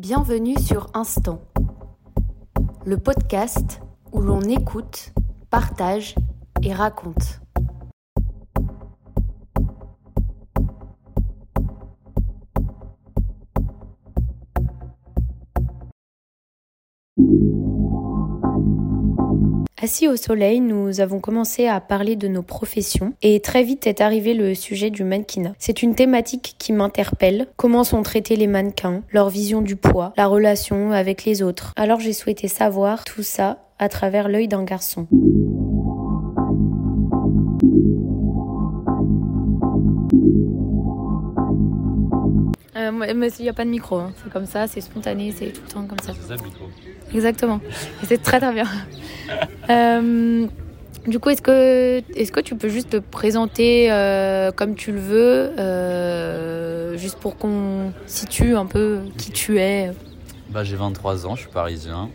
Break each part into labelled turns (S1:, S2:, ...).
S1: Bienvenue sur Instant, le podcast où l'on écoute, partage et raconte. Assis au soleil, nous avons commencé à parler de nos professions et très vite est arrivé le sujet du mannequinat. C'est une thématique qui m'interpelle. Comment sont traités les mannequins, leur vision du poids, la relation avec les autres. Alors j'ai souhaité savoir tout ça à travers l'œil d'un garçon. Euh, mais il n'y a pas de micro, hein. c'est comme ça, c'est spontané, c'est tout le temps comme ça.
S2: C'est ça le micro.
S1: Exactement. Et c'est très très bien. Euh, du coup, est-ce que, est que tu peux juste te présenter euh, comme tu le veux, euh, juste pour qu'on situe un peu qui tu es?
S2: Bah, j'ai 23 ans, je suis parisien.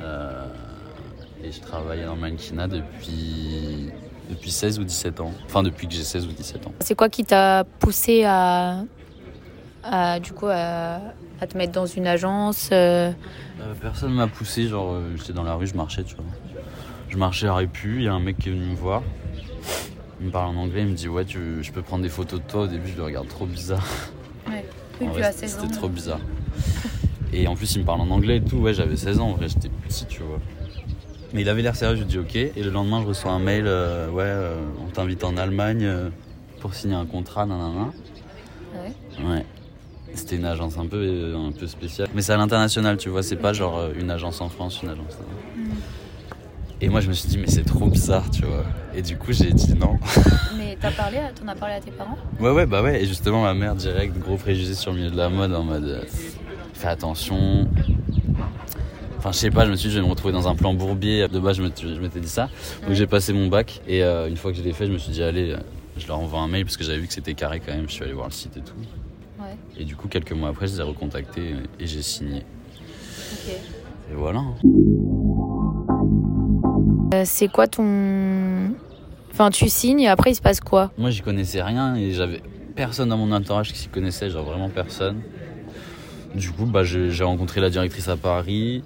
S2: et je travaille dans mannequinat depuis, depuis 16 ou 17 ans. Enfin, depuis que j'ai 16 ou 17 ans.
S1: C'est quoi qui t'a poussé à, à, du coup, à, à te mettre dans une agence
S2: Personne m'a poussé, genre j'étais dans la rue, je marchais, tu vois. Je marchais à Répu, il y a un mec qui est venu me voir. Il me parle en anglais, il me dit ouais, tu, je peux prendre des photos de toi. Au début, je le regarde trop bizarre.
S1: Ouais. Oui, tu as 16 ans.
S2: C'était trop bizarre. et en plus, il me parle en anglais et tout. Ouais, j'avais 16 ans, en vrai, j'étais petit, tu vois. Mais il avait l'air sérieux, je lui dis ok. Et le lendemain, je reçois un mail, euh, ouais, on t'invite en Allemagne pour signer un contrat, nanana.
S1: Ouais?
S2: Ouais. C'était une agence un peu, un peu spéciale. Mais c'est à l'international, tu vois, c'est pas genre euh, une agence en France, une agence. là.
S1: Mm.
S2: Et moi, je me suis dit, mais c'est trop bizarre, tu vois. Et du coup, j'ai dit non.
S1: Mais t'as parlé, à- t'en as parlé à tes parents?
S2: Ouais, ouais, bah ouais. Et justement, ma mère, direct, gros préjugé sur le milieu de la mode, en mode, euh, fais attention. Enfin, je sais pas, je me suis dit, je vais me retrouver dans un plan bourbier. De base, je m'étais dit ça. Donc,
S1: Ouais.
S2: j'ai passé mon bac. Et euh, une fois que je l'ai fait, je me suis dit, allez, euh, je leur envoie un mail parce que j'avais vu que c'était carré quand même. Je suis allé voir le site et tout.
S1: Ouais,
S2: Et du coup, quelques mois après, je les ai recontactés et j'ai signé.
S1: ok.
S2: Et voilà.
S1: Euh, c'est quoi ton. Enfin, tu signes et après il se passe quoi?
S2: Moi, j'y connaissais rien et j'avais personne dans mon entourage qui s'y connaissait, genre vraiment personne. Du coup, bah, j'ai rencontré la directrice à Paris.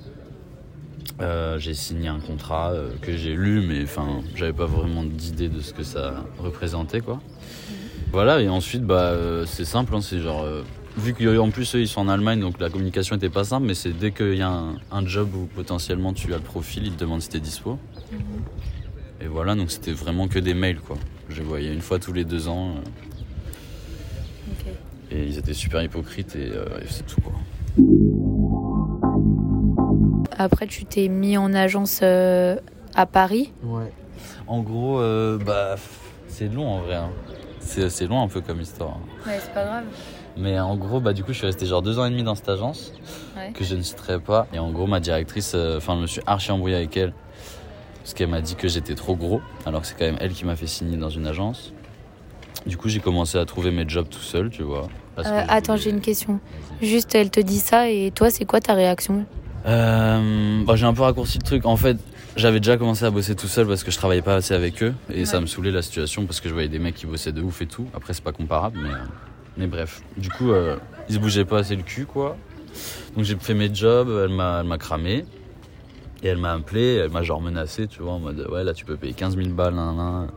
S2: Euh, j'ai signé un contrat euh, que j'ai lu, mais enfin, j'avais pas vraiment d'idée de ce que ça représentait, quoi. Voilà, et ensuite, bah, c'est simple, hein, c'est genre. vu qu'en plus, eux, ils sont en Allemagne, donc la communication était pas simple, mais c'est dès qu'il y a un, un job où potentiellement tu as le profil, ils te demandent si t'es dispo. Et voilà, donc c'était vraiment que des mails, quoi. Je les voyais une fois tous les deux ans. euh, et ils étaient super hypocrites et, euh, et c'est tout, quoi.
S1: Après, tu t'es mis en agence euh, à Paris.
S2: Ouais. En gros, euh, bah, c'est long en vrai. hein. C'est c'est long un peu comme histoire. hein.
S1: Ouais, c'est pas grave.
S2: Mais en gros, bah, du coup, je suis resté genre deux ans et demi dans cette agence
S1: Ouais.
S2: que je ne citerai pas. Et en gros, ma directrice, euh, enfin, je me suis archi embrouillé avec elle parce qu'elle m'a dit que j'étais trop gros, alors que c'est quand même elle qui m'a fait signer dans une agence. Du coup, j'ai commencé à trouver mes jobs tout seul, tu vois.
S1: Euh, attends, j'ai une question. Juste, elle te dit ça et toi, c'est quoi ta réaction?
S2: Euh, bah, j'ai un peu raccourci le truc. En fait, j'avais déjà commencé à bosser tout seul parce que je travaillais pas assez avec eux et ça me saoulait la situation parce que je voyais des mecs qui bossaient de ouf et tout. Après, c'est pas comparable, mais, euh, mais bref. Du coup, euh, ils se bougeaient pas assez le cul, quoi. Donc j'ai fait mes jobs, elle m'a, elle m'a cramé et elle m'a appelé, elle m'a genre menacé, tu vois, en mode ouais, là tu peux payer 15 000 balles, nan, nan.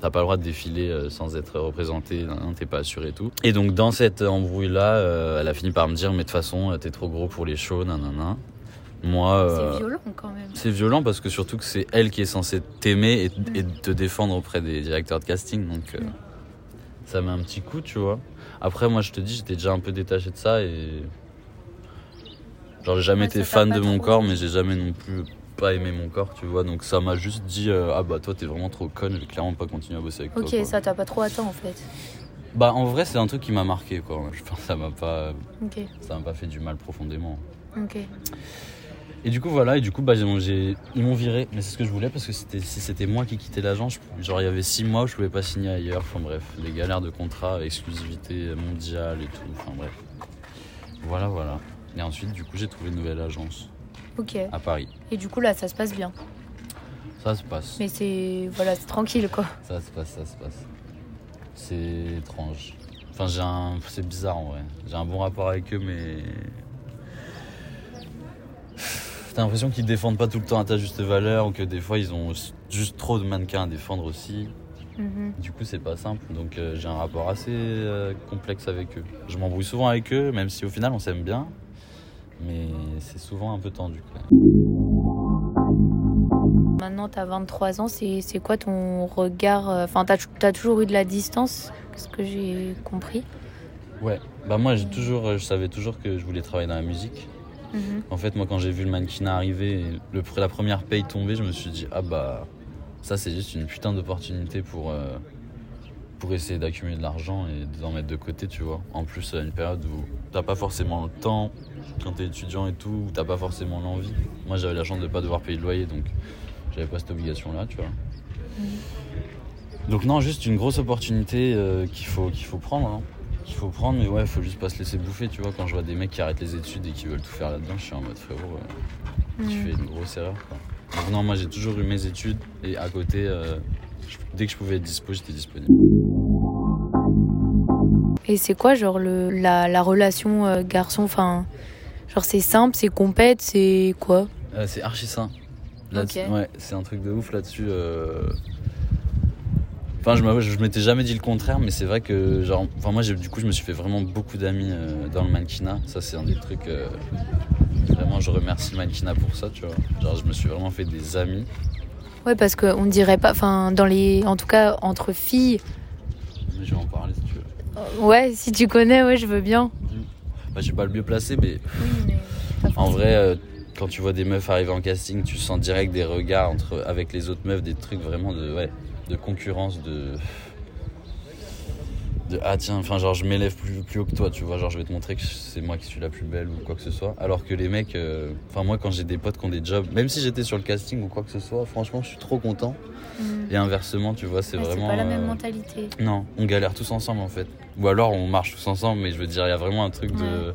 S2: T'as pas le droit de défiler euh, sans être représenté, nan, nan, t'es pas assuré et tout. Et donc dans cette embrouille-là, euh, elle a fini par me dire, mais de toute façon, euh, t'es trop gros pour les shows, nan, nan, nan. Moi, euh,
S1: C'est violent quand même.
S2: c'est violent parce que surtout que c'est elle qui est censée t'aimer et, et te défendre auprès des directeurs de casting. Donc euh,
S1: Mm.
S2: ça met un petit coup, tu vois. Après, moi, je te dis, j'étais déjà un peu détaché de ça et. Genre, j'ai jamais
S1: Ouais,
S2: été fan de mon corps, mais j'ai jamais non plus pas aimé mon corps, tu vois. Donc ça m'a juste dit, euh, ah bah toi, t'es vraiment trop conne, je vais clairement pas continuer à bosser avec
S1: Ok,
S2: toi. quoi.
S1: ça t'a pas trop atteint en fait.
S2: Bah, en vrai, c'est un truc qui m'a marqué, quoi. Je pense que ça m'a pas,
S1: Ok,
S2: ça m'a pas fait du mal profondément.
S1: ok.
S2: Et du coup voilà, et du coup bah, j'ai- ils m'ont viré, mais c'est ce que je voulais parce que c'était- si c'était moi qui quittais l'agence, genre il y avait six mois où je pouvais pas signer ailleurs, enfin bref, des galères de contrat, exclusivité mondiale et tout, enfin bref. Voilà voilà. Et ensuite du coup j'ai trouvé une nouvelle agence
S1: Ok.
S2: à Paris.
S1: Et du coup là, ça se passe bien.
S2: Ça se passe,
S1: Mais c'est voilà, c'est tranquille quoi.
S2: ça se passe, ça se passe. C'est étrange. Enfin j'ai un, c'est bizarre en vrai. J'ai un bon rapport avec eux mais t'as l'impression qu'ils défendent pas tout le temps à ta juste valeur ou que des fois ils ont juste trop de mannequins à défendre aussi.
S1: Mhm.
S2: Du coup, c'est pas simple. Donc, euh, j'ai un rapport assez euh, complexe avec eux. Je m'embrouille souvent avec eux, même si au final on s'aime bien. Mais c'est souvent un peu tendu. Quand même.
S1: Maintenant, tu as 23 ans, c'est quoi ton regard euh, Enfin, tu as, toujours eu de la distance, ce que j'ai compris?
S2: Ouais, bah moi, toujours, je savais toujours que je voulais travailler dans la musique.
S1: Mhm.
S2: En fait, moi, quand j'ai vu le mannequinat arriver, et le, la première paye tomber, je me suis dit, ah bah, ça, c'est juste une putain d'opportunité pour, euh, pour essayer d'accumuler de l'argent et d'en mettre de côté, tu vois. En plus, à une période où t'as pas forcément le temps, quand t'es étudiant et tout, t'as pas forcément l'envie. Moi, j'avais la chance de pas devoir payer le loyer, donc j'avais pas cette obligation-là, tu vois. Donc, non, juste une grosse opportunité euh, qu'il faut, qu'il faut prendre. hein. Qu'il faut prendre, mais ouais, faut juste pas se laisser bouffer, tu vois. Quand je vois des mecs qui arrêtent les études et qui veulent tout faire là-dedans, je suis en mode frérot, euh, tu
S1: Mhm.
S2: fais une grosse erreur, quoi. Donc, non, moi, j'ai toujours eu mes études et à côté, euh, je- dès que je pouvais être dispo, j'étais disponible.
S1: Et c'est quoi, genre, le, la, la relation euh, garçon Enfin, genre, c'est simple, c'est compète, c'est quoi?
S2: Euh, c'est archi sain. Ouais, c'est un truc de ouf là-dessus. euh. Enfin, je m'étais jamais dit le contraire, mais c'est vrai que, genre, enfin, moi, du coup, je me suis fait vraiment beaucoup d'amis dans le mannequinat. Ça, c'est un des trucs. Vraiment, je remercie le mannequinat pour ça, tu vois. Genre, je me suis vraiment fait des amis.
S1: Ouais, parce qu'on dirait pas, enfin, dans les. En tout cas, entre filles.
S2: Je vais en parler si tu veux.
S1: euh, Ouais, si tu connais, ouais, je veux bien.
S2: Bah, je suis pas le mieux placé, mais
S1: Oui, mais.
S2: En vrai, euh, quand tu vois des meufs arriver en casting, tu sens direct des regards entre, avec les autres meufs, des trucs vraiment de, ouais, de concurrence, de. De ah tiens, enfin, genre je m'élève plus, plus haut que toi, tu vois, genre je vais te montrer que c'est moi qui suis la plus belle ou quoi que ce soit. Alors que les mecs, euh, enfin, moi quand j'ai des potes qui ont des jobs, même si j'étais sur le casting ou quoi que ce soit, franchement, je suis trop content.
S1: Mhm.
S2: Et inversement, tu vois, c'est
S1: Ouais,
S2: vraiment.
S1: pas la même
S2: euh,
S1: mentalité.
S2: non, on galère tous ensemble en fait. Ou alors on marche tous ensemble, mais je veux dire, il y a vraiment un truc de.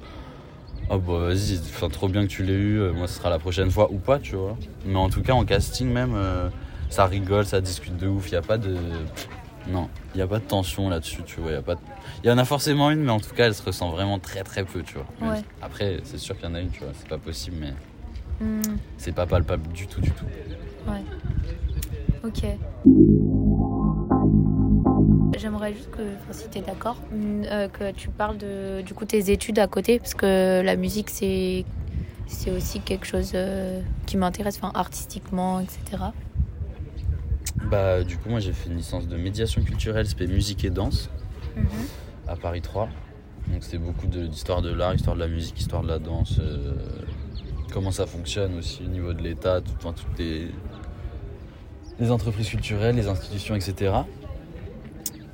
S2: Oh bah vas-y, enfin, trop bien que tu l'aies eu, euh, moi ce sera la prochaine fois ou pas, tu vois. Mais en tout cas, en casting même, euh, ça rigole, ça discute de ouf, il n'y a pas de. Non, il n'y a pas de tension là-dessus, tu vois. Il y, a pas de- il y en a forcément une, mais en tout cas, elle se ressent vraiment très très peu, tu vois.
S1: Ouais.
S2: Après, c'est sûr qu'il y en a une, tu vois, c'est pas possible, mais
S1: Mhm.
S2: c'est pas palpable du tout, du tout.
S1: Ouais. Ok. J'aimerais juste que, enfin, si tu es d'accord, mm, euh, que tu parles de du coup tes études à côté, parce que la musique c'est c'est aussi quelque chose euh, qui m'intéresse, enfin artistiquement, etc.
S2: Bah, du coup, moi j'ai fait une licence de médiation culturelle, spé musique et danse.
S1: Mhm.
S2: à Paris 3. Donc c'est beaucoup d'histoire de, l'art, histoire de la musique, histoire de la danse, euh, comment ça fonctionne aussi au niveau de l'État, tout, enfin, toutes les, les entreprises culturelles, les institutions, etc.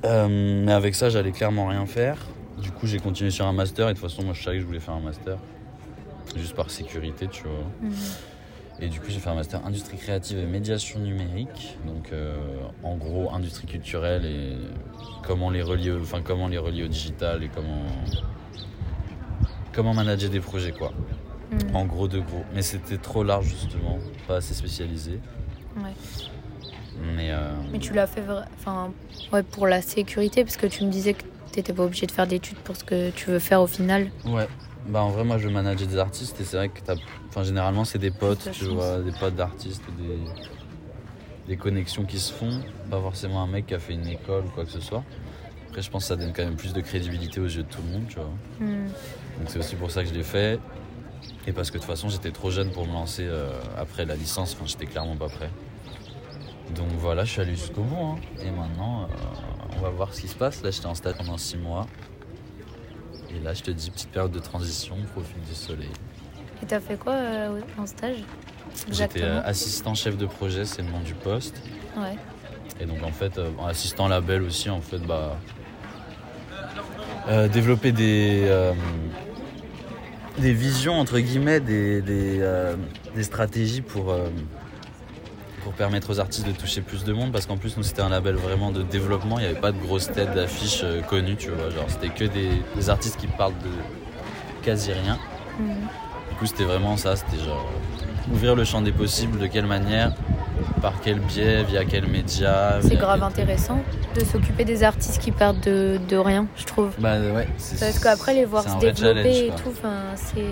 S2: Euh, mais avec ça, j'allais clairement rien faire. Du coup, j'ai continué sur un master et de toute façon, moi je savais que je voulais faire un master. Juste par sécurité, tu vois.
S1: Mhm.
S2: Et du coup, j'ai fait un master industrie créative et médiation numérique. Donc, euh, en gros, industrie culturelle et comment les relier, au- enfin comment les relier au digital et comment comment manager des projets, quoi.
S1: Mhm.
S2: En gros, de gros. Mais c'était trop large justement, pas assez spécialisé.
S1: Ouais.
S2: Mais euh,
S1: Mais tu l'as fait enfin ouais pour la sécurité, parce que tu me disais que t'étais pas obligé de faire d'études pour ce que tu veux faire au final.
S2: ouais. Bah en vrai, moi, je manageais des artistes et c'est vrai que t'as, enfin généralement, c'est des potes, tu
S1: chance.
S2: vois, des potes d'artistes, des des connexions qui se font. Pas forcément un mec qui a fait une école ou quoi que ce soit. Après, je pense que ça donne quand même plus de crédibilité aux yeux de tout le monde, tu vois.
S1: Mhm.
S2: Donc c'est aussi pour ça que je l'ai fait. Et parce que de toute façon, j'étais trop jeune pour me lancer euh, après la licence. Enfin, j'étais clairement pas prêt. Donc voilà, je suis allé jusqu'au bout. hein. Et maintenant, euh, on va voir ce qui se passe. Là, j'étais en stage pendant 6 mois. Et là, je te dis, petite période de transition, profite du soleil.
S1: Et t'as fait quoi euh, en stage
S2: J'étais euh, assistant chef de projet, c'est le nom du poste.
S1: Ouais.
S2: Et donc en fait, euh, en assistant label aussi, en fait, bah, euh, développer des, euh, des visions, entre guillemets, des, des, des stratégies pour, pour permettre aux artistes de toucher plus de monde. Parce qu'en plus, nous, c'était un label vraiment de développement. Il n'y avait pas de grosses têtes d'affiches euh, connues, tu vois. Genre, c'était que des, des artistes qui parlent de quasi rien.
S1: Mhm.
S2: Du coup, c'était vraiment ça. C'était genre ouvrir le champ des possibles, de quelle manière par quel biais, via quel média.
S1: C'est grave
S2: quel-
S1: intéressant de s'occuper des artistes qui partent de, de rien, je trouve.
S2: Bah ouais,
S1: Parce qu'après, les voir se développer et tout, c'est.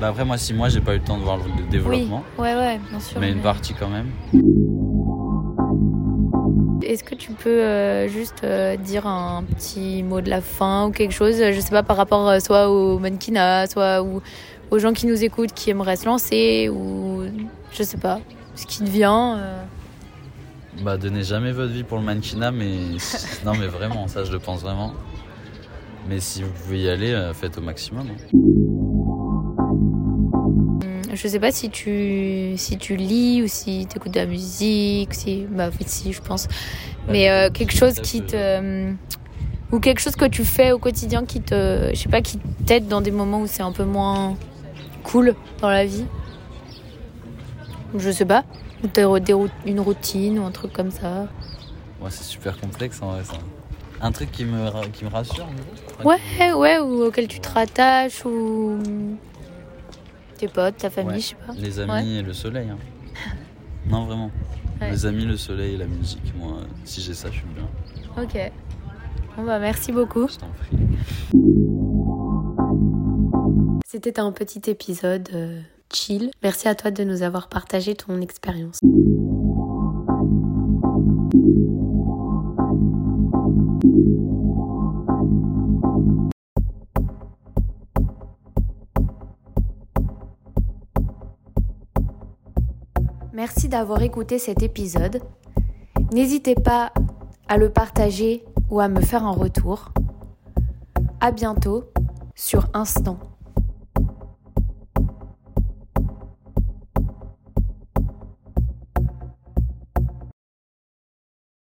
S2: Bah après, moi, si moi, j'ai pas eu le temps de voir le
S1: Oui,
S2: développement,
S1: ouais, ouais, bien sûr.
S2: mais une partie quand même.
S1: Est-ce que tu peux euh, juste euh, dire un petit mot de la fin ou quelque chose, je sais pas, par rapport euh, soit au mannequinat, soit ou- aux gens qui nous écoutent, qui aimeraient se lancer, ou je sais pas, ce qui te vient. euh.
S2: Bah, donnez jamais votre vie pour le mannequinat, mais non, mais vraiment, ça, je le pense vraiment. Mais si vous pouvez y aller, euh, faites au maximum. hein.
S1: Je sais pas si tu, si tu lis ou si tu écoutes de la musique, si, bah, en fait, si, je pense. Mais euh, quelque chose qui te. euh, ou quelque chose que tu fais au quotidien qui te. Je sais pas, qui t'aide dans des moments où c'est un peu moins cool dans la vie. Je sais pas. Ou t'as une routine ou un truc comme ça.
S2: Ouais, c'est super complexe en vrai, ça. Un truc qui me, qui me rassure, en gros.
S1: Ouais, ouais, ou auquel tu te rattaches, ou. Tes potes, ta famille,
S2: Ouais.
S1: je sais pas.
S2: Les amis et le soleil. hein. Non, vraiment.
S1: Ouais.
S2: Les amis, le soleil et la musique. Moi, si j'ai ça, je suis bien.
S1: Ok. Bon bah merci beaucoup.
S2: Je t'en prie.
S1: C'était un petit épisode euh, chill. Merci à toi de nous avoir partagé ton expérience. Merci d'avoir écouté cet épisode. N'hésitez pas à le partager ou à me faire un retour. À bientôt sur Instant.